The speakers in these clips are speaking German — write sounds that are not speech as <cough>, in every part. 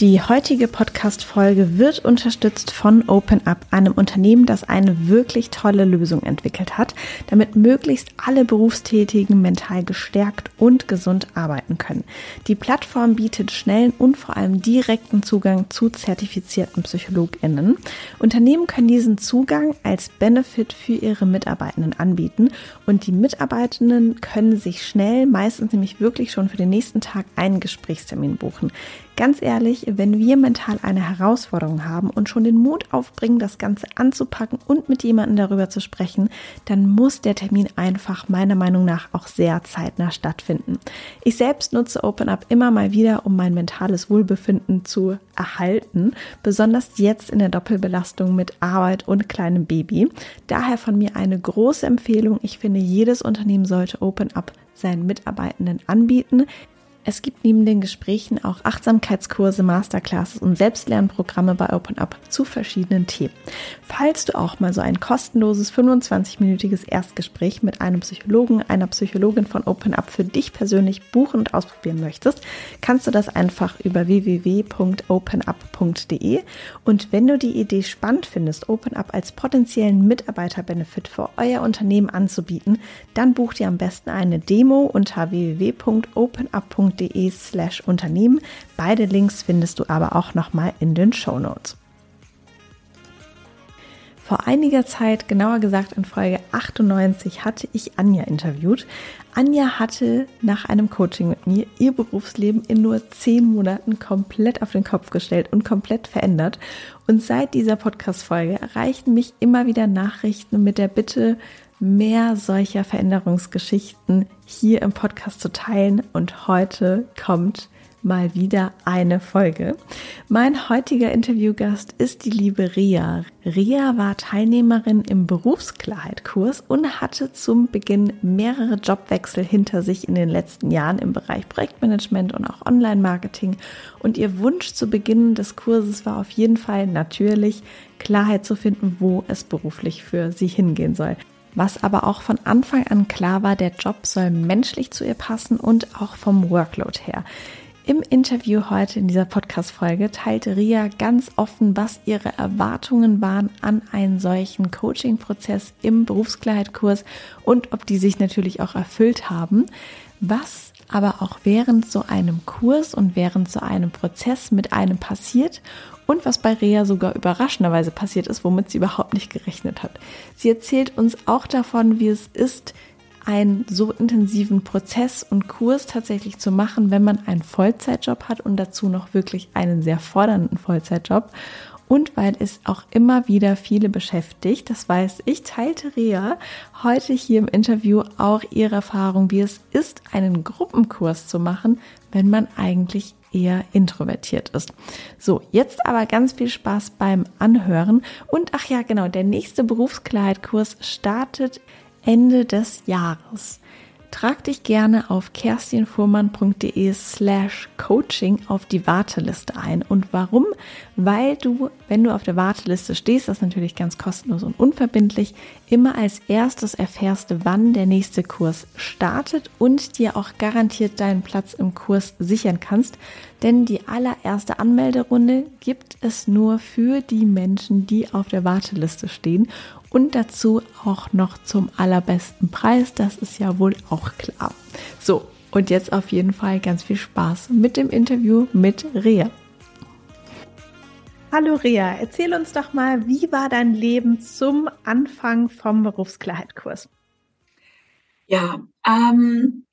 Die heutige Podcast-Folge wird unterstützt von OpenUp, einem Unternehmen, das eine wirklich tolle Lösung entwickelt hat, damit möglichst alle Berufstätigen mental gestärkt und gesund arbeiten können. Die Plattform bietet schnellen und vor allem direkten Zugang zu zertifizierten PsychologInnen. Unternehmen können diesen Zugang als Benefit für ihre Mitarbeitenden anbieten und die Mitarbeitenden können sich schnell, meistens nämlich wirklich schon für den nächsten Tag, einen Gesprächstermin buchen. Ganz ehrlich, wenn wir mental eine Herausforderung haben und schon den Mut aufbringen, das Ganze anzupacken und mit jemandem darüber zu sprechen, dann muss der Termin einfach meiner Meinung nach auch sehr zeitnah stattfinden. Ich selbst nutze OpenUp immer mal wieder, um mein mentales Wohlbefinden zu erhalten, besonders jetzt in der Doppelbelastung mit Arbeit und kleinem Baby. Daher von mir eine große Empfehlung. Ich finde, jedes Unternehmen sollte OpenUp seinen Mitarbeitenden anbieten. Es gibt neben den Gesprächen auch Achtsamkeitskurse, Masterclasses und Selbstlernprogramme bei OpenUp zu verschiedenen Themen. Falls du auch mal so ein kostenloses 25-minütiges Erstgespräch mit einem Psychologen, einer Psychologin von OpenUp für dich persönlich buchen und ausprobieren möchtest, kannst du das einfach über www.openup.de und wenn du die Idee spannend findest, OpenUp als potenziellen Mitarbeiterbenefit für euer Unternehmen anzubieten, dann buch dir am besten eine Demo unter www.openup.de www.unternehmen.de slash Unternehmen. Beide Links findest du aber auch nochmal in den Show Notes. Vor einiger Zeit, genauer gesagt in Folge 98, hatte ich Anja interviewt. Anja hatte nach einem Coaching mit mir ihr Berufsleben in nur zehn Monaten komplett auf den Kopf gestellt und komplett verändert. Und seit dieser Podcast-Folge erreichten mich immer wieder Nachrichten mit der Bitte, mehr solcher Veränderungsgeschichten hier im Podcast zu teilen. Und heute kommt mal wieder eine Folge. Mein heutiger Interviewgast ist die liebe Ria. Ria war Teilnehmerin im Berufsklarheit-Kurs und hatte zum Beginn mehrere Jobwechsel hinter sich in den letzten Jahren im Bereich Projektmanagement und auch Online-Marketing. Und ihr Wunsch zu Beginn des Kurses war auf jeden Fall natürlich Klarheit zu finden, wo es beruflich für sie hingehen soll. Was aber auch von Anfang an klar war, der Job soll menschlich zu ihr passen und auch vom Workload her. Im Interview heute in dieser Podcast-Folge teilte Ria ganz offen, was ihre Erwartungen waren an einen solchen Coaching-Prozess im Berufskleidkurs und ob die sich natürlich auch erfüllt haben. Was aber auch während so einem Kurs und während so einem Prozess mit einem passiert und was bei Rea sogar überraschenderweise passiert ist, womit sie überhaupt nicht gerechnet hat. Sie erzählt uns auch davon, wie es ist, einen so intensiven Prozess und Kurs tatsächlich zu machen, wenn man einen Vollzeitjob hat und dazu noch wirklich einen sehr fordernden Vollzeitjob. Und weil es auch immer wieder viele beschäftigt, das weiß ich, teilte Rea heute hier im Interview auch ihre Erfahrung, wie es ist, einen Gruppenkurs zu machen, wenn man eigentlich eher introvertiert ist. So, jetzt aber ganz viel Spaß beim Anhören. Und ach ja, genau, der nächste Berufskleidkurs startet Ende des Jahres. Trag dich gerne auf kerstinfuhrmann.de slash coaching auf die Warteliste ein. Und warum? Weil du, wenn du auf der Warteliste stehst, das ist natürlich ganz kostenlos und unverbindlich, immer als erstes erfährst, wann der nächste Kurs startet und dir auch garantiert deinen Platz im Kurs sichern kannst. Denn die allererste Anmelderunde gibt es nur für die Menschen, die auf der Warteliste stehen und dazu auch noch zum allerbesten Preis. Das ist ja wohl auch klar. So, und jetzt auf jeden Fall ganz viel Spaß mit dem Interview mit Rea. Hallo Rea, erzähl uns doch mal, wie war dein Leben zum Anfang vom Berufsklarheitkurs? Ja, ähm,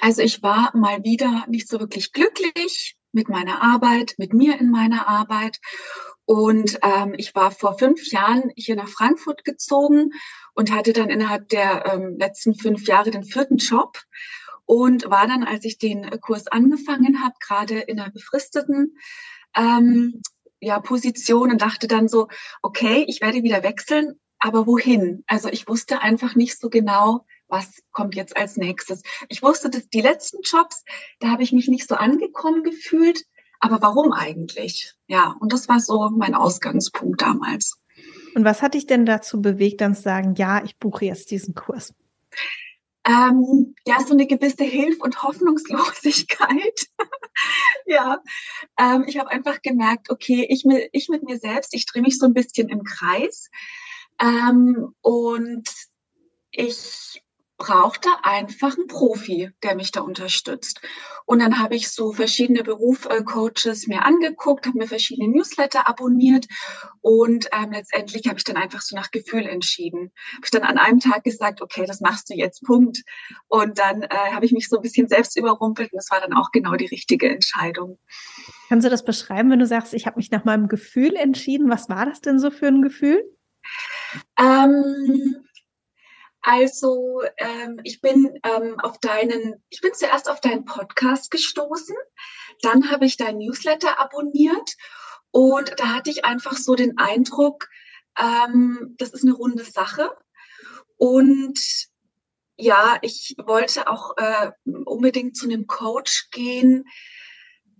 also ich war mal wieder nicht so wirklich glücklich mit meiner Arbeit, mit mir in meiner Arbeit und ähm, ich war vor fünf Jahren hier nach Frankfurt gezogen und hatte dann innerhalb der ähm, letzten fünf Jahre den vierten Job und war dann, als ich den Kurs angefangen habe, gerade in einer befristeten ähm, ja, Position und dachte dann so, okay, ich werde wieder wechseln, aber wohin? Also ich wusste einfach nicht so genau, was kommt jetzt als nächstes. Ich wusste, dass die letzten Jobs, da habe ich mich nicht so angekommen gefühlt, aber warum eigentlich? Ja, und das war so mein Ausgangspunkt damals. Und was hat dich denn dazu bewegt, dann zu sagen, ja, ich buche jetzt diesen Kurs? Ähm, ja, so eine gewisse Hilf- und Hoffnungslosigkeit. <laughs> ja, ähm, ich habe einfach gemerkt, okay, ich, ich mit mir selbst, ich drehe mich so ein bisschen im Kreis. Ähm, und ich brauchte einfach einen Profi, der mich da unterstützt. Und dann habe ich so verschiedene Berufcoaches mir angeguckt, habe mir verschiedene Newsletter abonniert und ähm, letztendlich habe ich dann einfach so nach Gefühl entschieden. Habe ich dann an einem Tag gesagt, okay, das machst du jetzt, Punkt. Und dann äh, habe ich mich so ein bisschen selbst überrumpelt und das war dann auch genau die richtige Entscheidung. Kannst du das beschreiben, wenn du sagst, ich habe mich nach meinem Gefühl entschieden? Was war das denn so für ein Gefühl? Ähm, also ähm, ich bin ähm, auf deinen, ich bin zuerst auf deinen Podcast gestoßen, dann habe ich dein Newsletter abonniert und da hatte ich einfach so den Eindruck, ähm, das ist eine runde Sache und ja, ich wollte auch äh, unbedingt zu einem Coach gehen,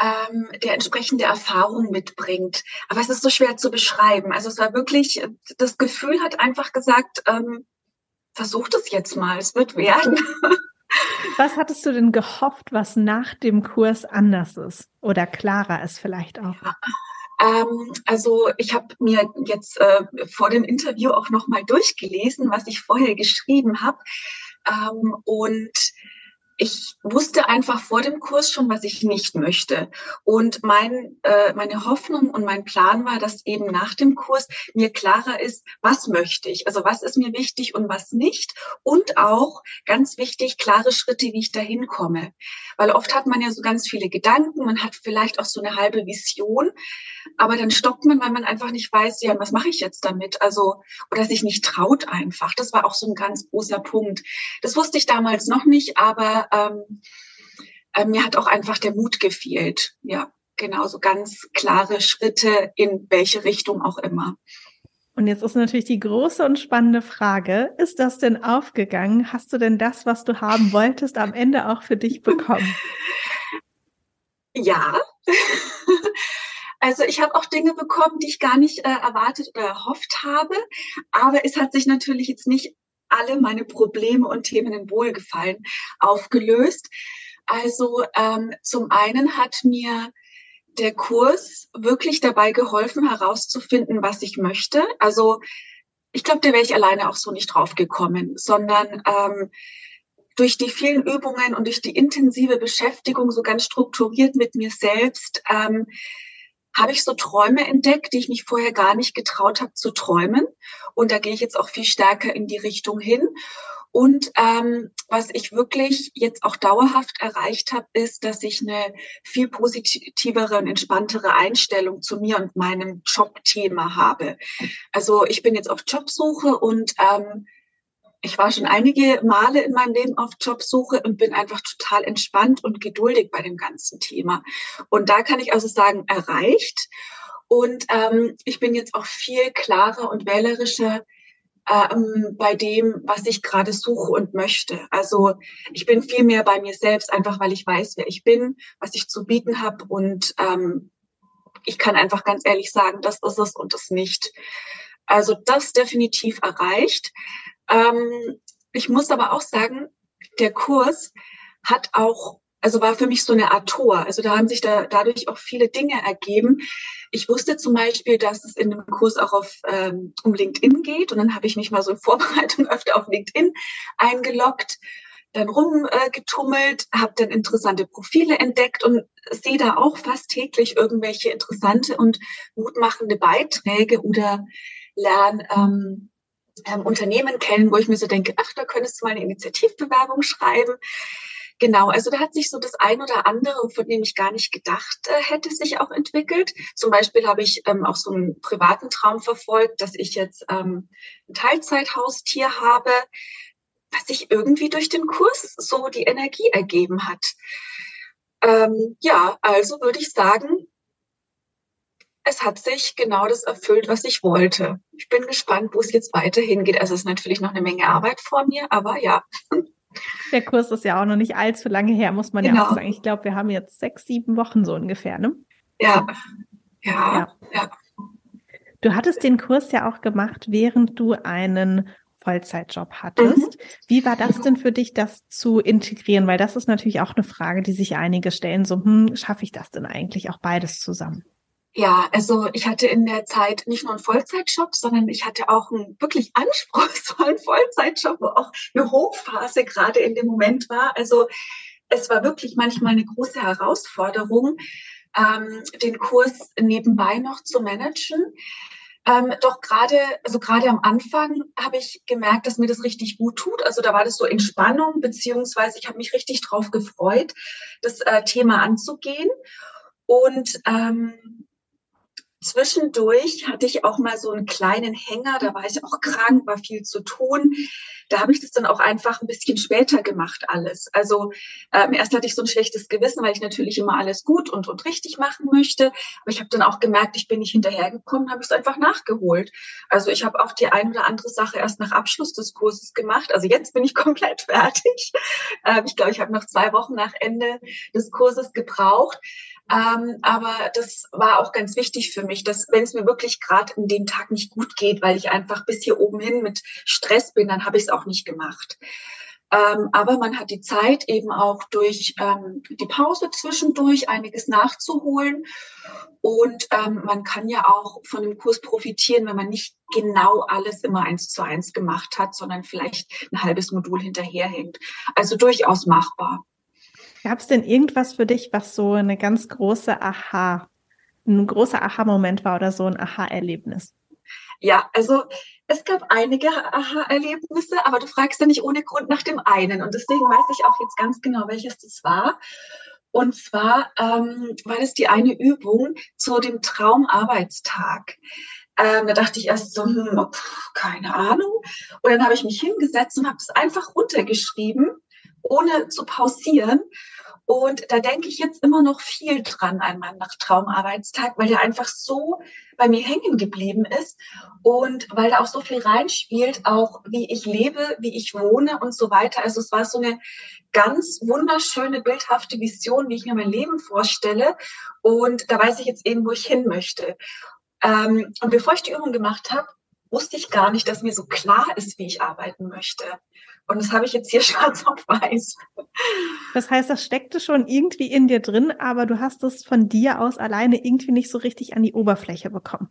ähm, der entsprechende Erfahrung mitbringt. Aber es ist so schwer zu beschreiben. Also es war wirklich, das Gefühl hat einfach gesagt, ähm, versuch das jetzt mal, es wird werden. <laughs> Was hattest du denn gehofft, was nach dem Kurs anders ist oder klarer ist vielleicht auch? Ja. Ähm, also ich habe mir jetzt äh, vor dem Interview auch noch mal durchgelesen, was ich vorher geschrieben habe ähm, und ich wusste einfach vor dem Kurs schon, was ich nicht möchte. Und mein, äh, meine Hoffnung und mein Plan war, dass eben nach dem Kurs mir klarer ist, was möchte ich, also was ist mir wichtig und was nicht. Und auch ganz wichtig, klare Schritte, wie ich dahin komme. Weil oft hat man ja so ganz viele Gedanken, man hat vielleicht auch so eine halbe Vision, aber dann stoppt man, weil man einfach nicht weiß, ja, was mache ich jetzt damit? Also, oder sich nicht traut einfach. Das war auch so ein ganz großer Punkt. Das wusste ich damals noch nicht, aber ähm, äh, mir hat auch einfach der Mut gefehlt. Ja, genau, so ganz klare Schritte in welche Richtung auch immer. Und jetzt ist natürlich die große und spannende Frage, ist das denn aufgegangen? Hast du denn das, was du haben wolltest, am Ende auch für dich bekommen? <laughs> Ja. Also ich habe auch Dinge bekommen, die ich gar nicht äh, erwartet oder erhofft habe. Aber es hat sich natürlich jetzt nicht alle meine Probleme und Themen in Wohlgefallen aufgelöst. Also ähm, zum einen hat mir der Kurs wirklich dabei geholfen, herauszufinden, was ich möchte. Also ich glaube, da wäre ich alleine auch so nicht drauf gekommen, sondern ähm, durch die vielen Übungen und durch die intensive Beschäftigung so ganz strukturiert mit mir selbst ähm, habe ich so Träume entdeckt, die ich mich vorher gar nicht getraut habe zu träumen. Und da gehe ich jetzt auch viel stärker in die Richtung hin. Und ähm, was ich wirklich jetzt auch dauerhaft erreicht habe, ist, dass ich eine viel positivere und entspanntere Einstellung zu mir und meinem Jobthema habe. Also ich bin jetzt auf Jobsuche und ähm, ich war schon einige Male in meinem Leben auf Jobsuche und bin einfach total entspannt und geduldig bei dem ganzen Thema. Und da kann ich also sagen, erreicht. Und ähm, ich bin jetzt auch viel klarer und wählerischer ähm, bei dem, was ich gerade suche und möchte. Also ich bin viel mehr bei mir selbst, einfach weil ich weiß, wer ich bin, was ich zu bieten habe und ähm, ich kann einfach ganz ehrlich sagen, das ist es und das nicht. Also das definitiv erreicht. Ähm, ich muss aber auch sagen, der Kurs hat auch, also war für mich so eine Art Tor. Also da haben sich da dadurch auch viele Dinge ergeben. Ich wusste zum Beispiel, dass es in dem Kurs auch auf, ähm, um LinkedIn geht. Und dann habe ich mich mal so in <laughs> Vorbereitung öfter auf LinkedIn eingeloggt dann rumgetummelt, äh, habe dann interessante Profile entdeckt und sehe da auch fast täglich irgendwelche interessante und mutmachende Beiträge oder lerne ähm, ähm, Unternehmen kennen, wo ich mir so denke, ach, da könntest du mal eine Initiativbewerbung schreiben. Genau, also da hat sich so das ein oder andere, von dem ich gar nicht gedacht äh, hätte, sich auch entwickelt. Zum Beispiel habe ich ähm, auch so einen privaten Traum verfolgt, dass ich jetzt ähm, ein Teilzeithaustier habe, was sich irgendwie durch den Kurs so die Energie ergeben hat. Ähm, ja, also würde ich sagen, es hat sich genau das erfüllt, was ich wollte. Ich bin gespannt, wo es jetzt weiterhin geht. Also es ist natürlich noch eine Menge Arbeit vor mir, aber ja. <laughs> Der Kurs ist ja auch noch nicht allzu lange her, muss man genau. ja auch sagen. Ich glaube, wir haben jetzt sechs, sieben Wochen so ungefähr, ne? Ja, ja, ja. ja. Du hattest den Kurs ja auch gemacht, während du einen Vollzeitjob hattest. Mhm. Wie war das denn für dich, das zu integrieren? Weil das ist natürlich auch eine Frage, die sich einige stellen. So, hm, schaffe ich das denn eigentlich auch beides zusammen? Ja, also ich hatte in der Zeit nicht nur einen Vollzeitjob, sondern ich hatte auch einen wirklich <laughs> anspruchsvollen Vollzeitjob, wo auch eine Hochphase gerade in dem Moment war. Also es war wirklich manchmal eine große Herausforderung, ähm, den Kurs nebenbei noch zu managen. Ähm, doch gerade, also gerade am Anfang habe ich gemerkt, dass mir das richtig gut tut. Also da war das so Entspannung, beziehungsweise ich habe mich richtig drauf gefreut, das äh, Thema anzugehen. Und ähm, Zwischendurch hatte ich auch mal so einen kleinen Hänger, da war ich auch krank, war viel zu tun. Da habe ich das dann auch einfach ein bisschen später gemacht, alles. Also ähm, erst hatte ich so ein schlechtes Gewissen, weil ich natürlich immer alles gut und, und richtig machen möchte. Aber ich habe dann auch gemerkt, ich bin nicht hinterhergekommen, habe es einfach nachgeholt. Also ich habe auch die ein oder andere Sache erst nach Abschluss des Kurses gemacht. Also jetzt bin ich <laughs> komplett fertig. Ähm, ich glaube, ich habe noch zwei Wochen nach Ende des Kurses gebraucht. Ähm, aber das war auch ganz wichtig für mich, dass wenn es mir wirklich gerade in dem Tag nicht gut geht, weil ich einfach bis hier oben hin mit Stress bin, dann habe ich es auch nicht gemacht. Ähm, aber man hat die Zeit eben auch durch ähm, die Pause zwischendurch einiges nachzuholen. Und ähm, man kann ja auch von dem Kurs profitieren, wenn man nicht genau alles immer eins zu eins gemacht hat, sondern vielleicht ein halbes Modul hinterherhängt. Also durchaus machbar. Gab es denn irgendwas für dich, was so eine ganz große Aha, ein großer Aha-Moment war oder so ein Aha-Erlebnis? Ja, also es gab einige Aha-Erlebnisse, aber du fragst ja nicht ohne Grund nach dem einen. Und deswegen weiß ich auch jetzt ganz genau, welches das war. Und zwar ähm, war das die eine Übung zu dem Traumarbeitstag. Ähm, da dachte ich erst so, hm, oh, keine Ahnung. Und dann habe ich mich hingesetzt und habe es einfach runtergeschrieben, ohne zu pausieren. Und da denke ich jetzt immer noch viel dran an meinen Traumarbeitstag, weil der einfach so bei mir hängen geblieben ist und weil da auch so viel reinspielt, auch wie ich lebe, wie ich wohne und so weiter. Also es war so eine ganz wunderschöne, bildhafte Vision, wie ich mir mein Leben vorstelle. Und da weiß ich jetzt eben, wo ich hin möchte. Ähm, und bevor ich die Übung gemacht habe, wusste ich gar nicht, dass mir so klar ist, wie ich arbeiten möchte. Und das habe ich jetzt hier <laughs> schwarz auf weiß. Das heißt, das steckte schon irgendwie in dir drin, aber du hast es von dir aus alleine irgendwie nicht so richtig an die Oberfläche bekommen.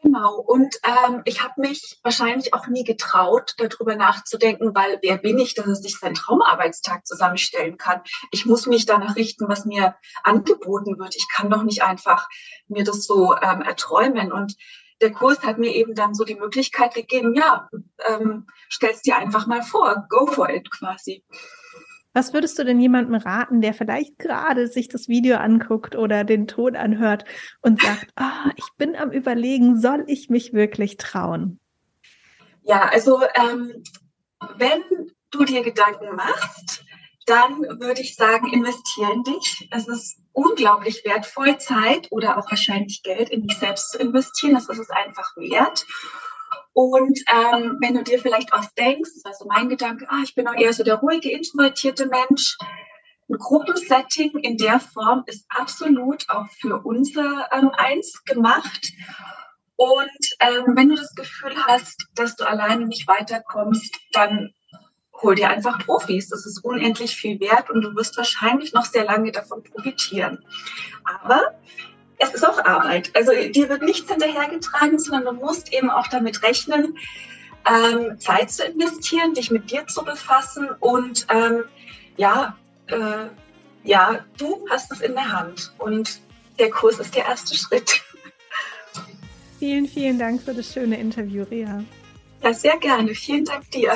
Genau, und ähm, ich habe mich wahrscheinlich auch nie getraut, darüber nachzudenken, weil wer bin ich, dass es sich seinen Traumarbeitstag zusammenstellen kann? Ich muss mich danach richten, was mir angeboten wird. Ich kann doch nicht einfach mir das so ähm, erträumen. Und der Kurs hat mir eben dann so die Möglichkeit gegeben, ja, ähm, stell's dir einfach mal vor, go for it quasi. Was würdest du denn jemandem raten, der vielleicht gerade sich das Video anguckt oder den Ton anhört und sagt, oh, ich bin am Überlegen, soll ich mich wirklich trauen? Ja, also ähm, wenn du dir Gedanken machst, dann würde ich sagen, investiere in dich. Es ist unglaublich wertvoll, Zeit oder auch wahrscheinlich Geld in dich selbst zu investieren. Das ist es einfach wert. Und ähm, wenn du dir vielleicht auch denkst, das war so mein Gedanke, ah, ich bin auch eher so der ruhige, introvertierte Mensch, ein Gruppensetting in der Form ist absolut auch für unser ähm, Eins gemacht. Und ähm, wenn du das Gefühl hast, dass du alleine nicht weiterkommst, dann hol dir einfach Profis. Das ist unendlich viel wert und du wirst wahrscheinlich noch sehr lange davon profitieren. Aber es ist auch Arbeit. Also dir wird nichts hinterhergetragen, sondern du musst eben auch damit rechnen, ähm, Zeit zu investieren, dich mit dir zu befassen und ähm, ja, äh, ja, du hast es in der Hand und der Kurs ist der erste Schritt. Vielen, vielen Dank für das schöne Interview, Rea. Ja, sehr gerne. Vielen Dank dir.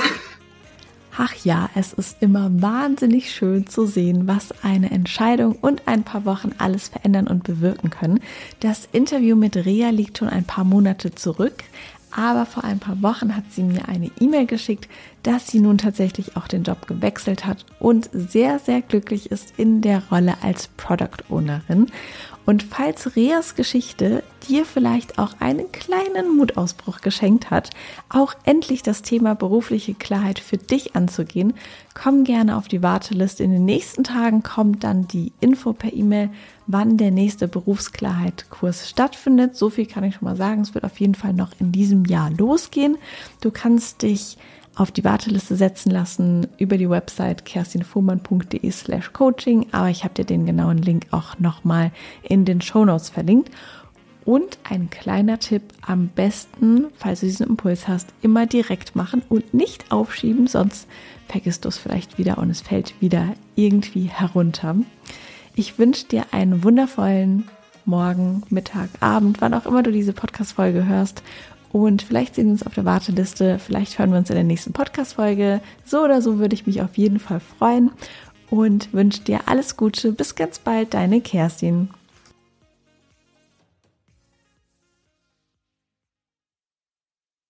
Ach ja, es ist immer wahnsinnig schön zu sehen, was eine Entscheidung und ein paar Wochen alles verändern und bewirken können. Das Interview mit Rea liegt schon ein paar Monate zurück, aber vor ein paar Wochen hat sie mir eine E-Mail geschickt, dass sie nun tatsächlich auch den Job gewechselt hat und sehr, sehr glücklich ist in der Rolle als Product Ownerin. Und falls Reas Geschichte dir vielleicht auch einen kleinen Mutausbruch geschenkt hat, auch endlich das Thema berufliche Klarheit für dich anzugehen, komm gerne auf die Warteliste. In den nächsten Tagen kommt dann die Info per E-Mail, wann der nächste Berufsklarheit-Kurs stattfindet. So viel kann ich schon mal sagen. Es wird auf jeden Fall noch in diesem Jahr losgehen. Du kannst dich auf die Warteliste setzen lassen über die Website kerstinfuhrmann.de slash coaching, aber ich habe dir den genauen Link auch nochmal in den Show Notes verlinkt. Und ein kleiner Tipp, am besten, falls du diesen Impuls hast, immer direkt machen und nicht aufschieben, sonst vergisst du es vielleicht wieder und es fällt wieder irgendwie herunter. Ich wünsche dir einen wundervollen Morgen, Mittag, Abend, wann auch immer du diese Podcast-Folge hörst und vielleicht sehen wir uns auf der Warteliste, vielleicht hören wir uns in der nächsten Podcast-Folge. So oder so würde ich mich auf jeden Fall freuen und wünsche dir alles Gute. Bis ganz bald, deine Kerstin.